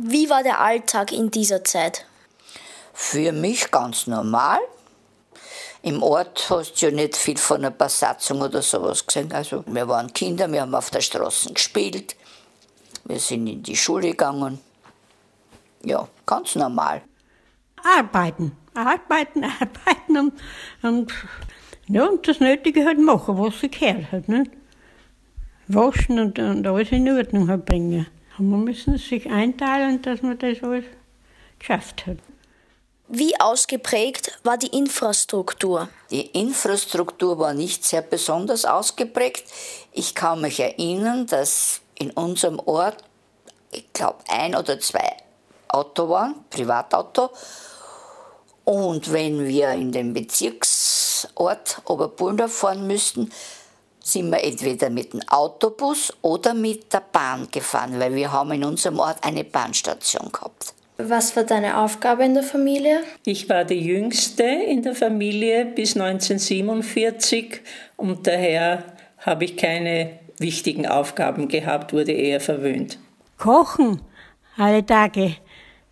Wie war der Alltag in dieser Zeit? Für mich ganz normal. Im Ort hast du ja nicht viel von einer Besatzung oder sowas gesehen. Also wir waren Kinder, wir haben auf der Straße gespielt, wir sind in die Schule gegangen. Ja, ganz normal. Arbeiten, arbeiten, arbeiten und, und, ja, und das Nötige halt machen, was sie gehört hat. Nicht? Waschen und, und alles in Ordnung halt bringen. Und man müssen sich einteilen, dass man das alles geschafft hat. Wie ausgeprägt war die Infrastruktur? Die Infrastruktur war nicht sehr besonders ausgeprägt. Ich kann mich erinnern, dass in unserem Ort, ich glaube, ein oder zwei Auto waren, Privatauto. Und wenn wir in den Bezirksort Oberbullendorf fahren müssten, sind wir entweder mit dem Autobus oder mit der Bahn gefahren, weil wir haben in unserem Ort eine Bahnstation gehabt. Was war deine Aufgabe in der Familie? Ich war die jüngste in der Familie bis 1947 und daher habe ich keine wichtigen Aufgaben gehabt, wurde eher verwöhnt. Kochen alle Tage.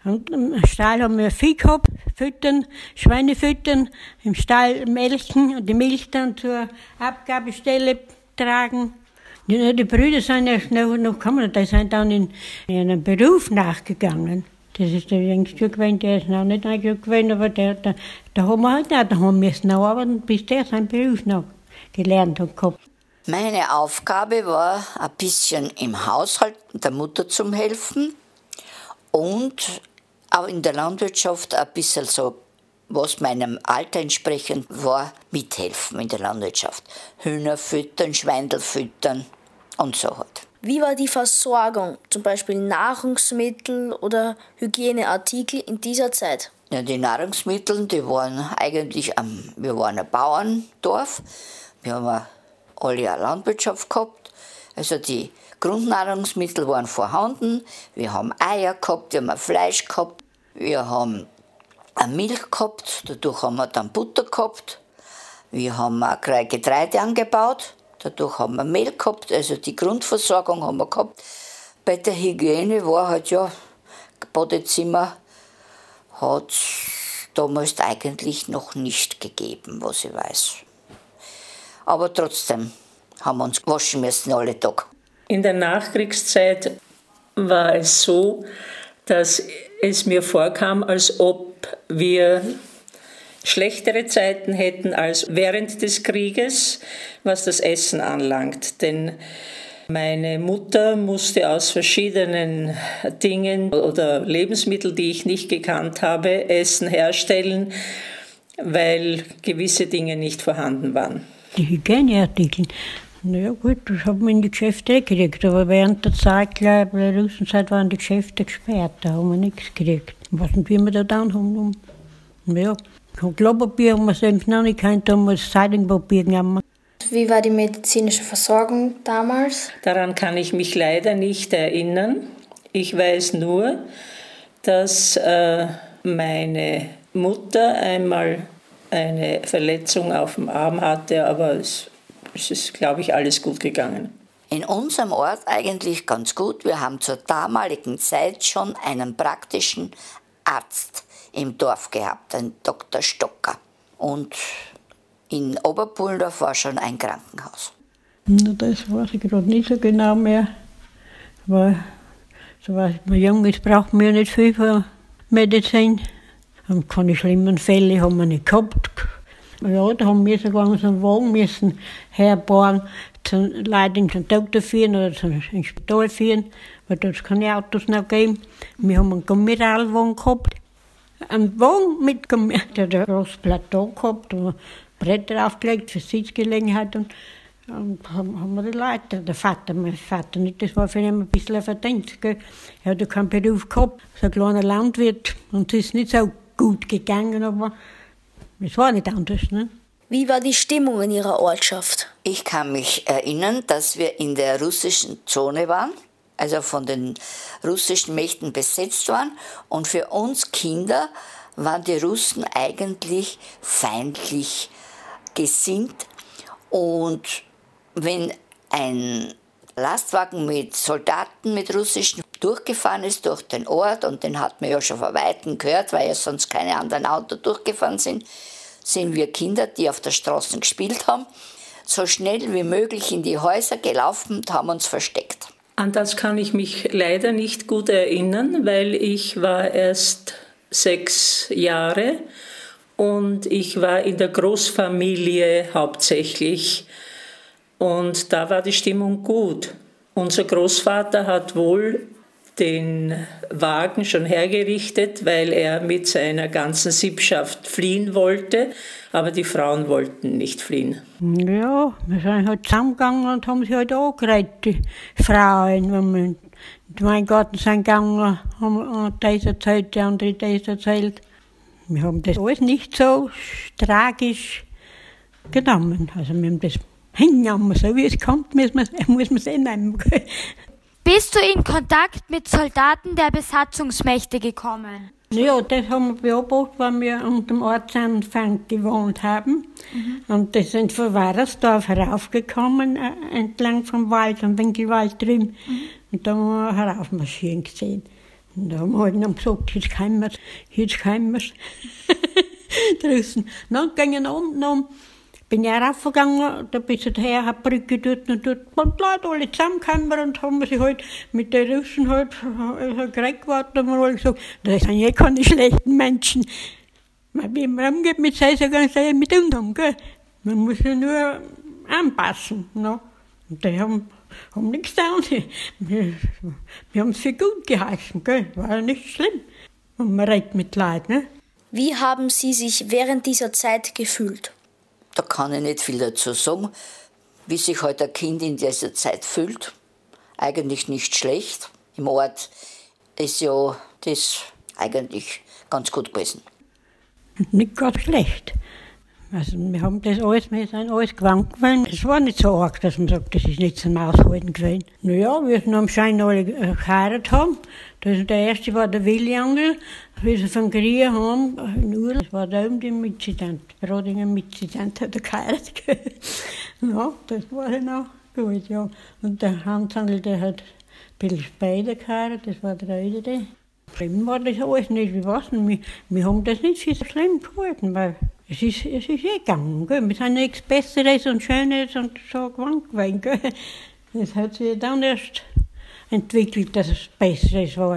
Und im Stall haben wir Vieh gehabt, füttern, Schweine füttern, im Stall melken und die Milch dann zur Abgabestelle tragen. Die, die Brüder sind ja noch, noch gekommen, die sind dann in, in einen Beruf nachgegangen. Das ist der jüngste gewesen, der ist noch nicht eingegangen gewesen, aber der, der, da haben wir halt auch, da haben wir noch arbeiten, bis der seinen Beruf noch gelernt hat gehabt. Meine Aufgabe war, ein bisschen im Haushalt der Mutter zu helfen und auch in der Landwirtschaft ein bisschen so, was meinem Alter entsprechend war, mithelfen in der Landwirtschaft. Hühner füttern, Schweindel füttern und so halt. Wie war die Versorgung, zum Beispiel Nahrungsmittel oder Hygieneartikel in dieser Zeit? Ja, die Nahrungsmittel, die waren eigentlich, am, wir waren ein Bauerndorf, wir haben alle eine Landwirtschaft gehabt, also die Grundnahrungsmittel waren vorhanden, wir haben Eier gehabt, wir haben Fleisch gehabt, wir haben Milch gehabt, dadurch haben wir dann Butter gehabt, wir haben auch Getreide angebaut, Dadurch haben wir Mehl gehabt, also die Grundversorgung haben wir gehabt. Bei der Hygiene war halt ja, Badezimmer hat es damals eigentlich noch nicht gegeben, was ich weiß. Aber trotzdem haben wir uns waschen müssen alle Tage. In der Nachkriegszeit war es so, dass es mir vorkam, als ob wir schlechtere Zeiten hätten als während des Krieges, was das Essen anlangt. Denn meine Mutter musste aus verschiedenen Dingen oder Lebensmitteln, die ich nicht gekannt habe, Essen herstellen, weil gewisse Dinge nicht vorhanden waren. Die Hygieneartikel, naja gut, das hat man in die Geschäfte gekriegt, aber während der Zeit, glaube ich, der Russenzeit waren die Geschäfte gesperrt, da haben wir nichts gekriegt. Ich weiß nicht, wie wir da dann haben. Ja, Klopapier haben wir selbst noch nicht gehabt, da haben wir Zeitungspapier genommen. Wie war die medizinische Versorgung damals? Daran kann ich mich leider nicht erinnern. Ich weiß nur, dass äh, meine Mutter einmal eine Verletzung auf dem Arm hatte, aber es, es ist, glaube ich, alles gut gegangen. In unserem Ort eigentlich ganz gut. Wir haben zur damaligen Zeit schon einen praktischen Arzt im Dorf gehabt, ein Dr. Stocker. Und in Oberpuldorf war schon ein Krankenhaus. Na, das weiß ich gerade nicht so genau mehr. Weil, so was man jung ist, braucht man ja nicht viel von Medizin. Und keine schlimmen Fälle haben wir nicht gehabt. Ja, da haben wir sogar so einen Wagen müssen herbauen, zum Leuten zum Doktor führen oder zum Spital führen, weil dort keine Autos noch geben. Wir haben einen Gummiralwagen gehabt ein Wagen mitgemacht, der hat ein großes Plateau gehabt, wo Bretter aufgelegt für Sitzgelegenheit und, und haben, haben wir die Leute, der Vater, mein Vater nicht, das war für ihn ein bisschen ein Verdienst. Gell. Er hat ja keinen Beruf gehabt, so ein kleiner Landwirt und es ist nicht so gut gegangen, aber es war nicht anders. Ne? Wie war die Stimmung in Ihrer Ortschaft? Ich kann mich erinnern, dass wir in der russischen Zone waren also von den russischen Mächten besetzt waren. Und für uns Kinder waren die Russen eigentlich feindlich gesinnt. Und wenn ein Lastwagen mit Soldaten, mit russischen, durchgefahren ist durch den Ort und den hat man ja schon von Weitem gehört, weil ja sonst keine anderen Autos durchgefahren sind, sind wir Kinder, die auf der Straße gespielt haben, so schnell wie möglich in die Häuser gelaufen und haben uns versteckt. An das kann ich mich leider nicht gut erinnern, weil ich war erst sechs Jahre und ich war in der Großfamilie hauptsächlich und da war die Stimmung gut. Unser Großvater hat wohl den Wagen schon hergerichtet, weil er mit seiner ganzen Sippschaft fliehen wollte, aber die Frauen wollten nicht fliehen. Ja, wir sind halt zusammengegangen und haben sie halt angeredet, die Frauen. Wenn wir in meinen Garten sind gegangen, haben das erzählt, die andere das erzählt. Wir haben das alles nicht so tragisch genommen. Also wir haben das hingenommen, so wie es kommt, muss man, muss man es eh nehmen. Bist du in Kontakt mit Soldaten der Besatzungsmächte gekommen? Ja, das haben wir beobachtet, wenn wir unter dem Ortsanfang gewohnt haben. Mhm. Und das sind von Warasdorf heraufgekommen, äh, entlang vom Wald, am Winkelwald drüben. Mhm. Und da haben wir heraufmarschieren gesehen. Und da haben wir halt dann gesagt, jetzt können wir jetzt können wir draußen. Dann gingen wir unten um bin ja raufgegangen, da bis her, hab Brücke dort und dort. Und Leute alle zusammengekommen und haben sich halt mit den Russen halt also gekriegt geworden und haben alle gesagt, das sind ja keine schlechten Menschen. Wie man umgeht mit sei so ganz mit uns gell. Man muss ja nur anpassen, ne? Und die haben, haben nichts getan. Wir, wir haben für gut geheißen, gell. War ja nicht schlimm. Und man redet mit Leuten, ne? Wie haben Sie sich während dieser Zeit gefühlt? Da kann ich nicht viel dazu sagen, wie sich halt ein Kind in dieser Zeit fühlt. Eigentlich nicht schlecht. Im Ort ist ja das eigentlich ganz gut gewesen. Nicht ganz schlecht. Also wir haben das alles, wir sind alles gewandt gewesen. Es war nicht so arg, dass man sagt, das ist nicht zum Aushalten gewesen. Naja, wir sind Schein alle geheiratet haben. Das, der erste war der Williangel, wie sie von Krieg haben, nur, das war da oben die Mitzident, Brodinger Mitzident hat er geheiratet. ja, das war dann auch gut, ja. Und der Hansangel, der hat bisschen später geheiratet, das war der ältere. Schlimm war das alles nicht, wie was, wir, wir haben das nicht so schlimm gehalten, weil es ist, es ist eh gegangen. Gell? Wir sind nichts Besseres und Schönes und so gewohnt gewesen. Gell? Das hat sich dann erst entwickelt, dass es Besseres war.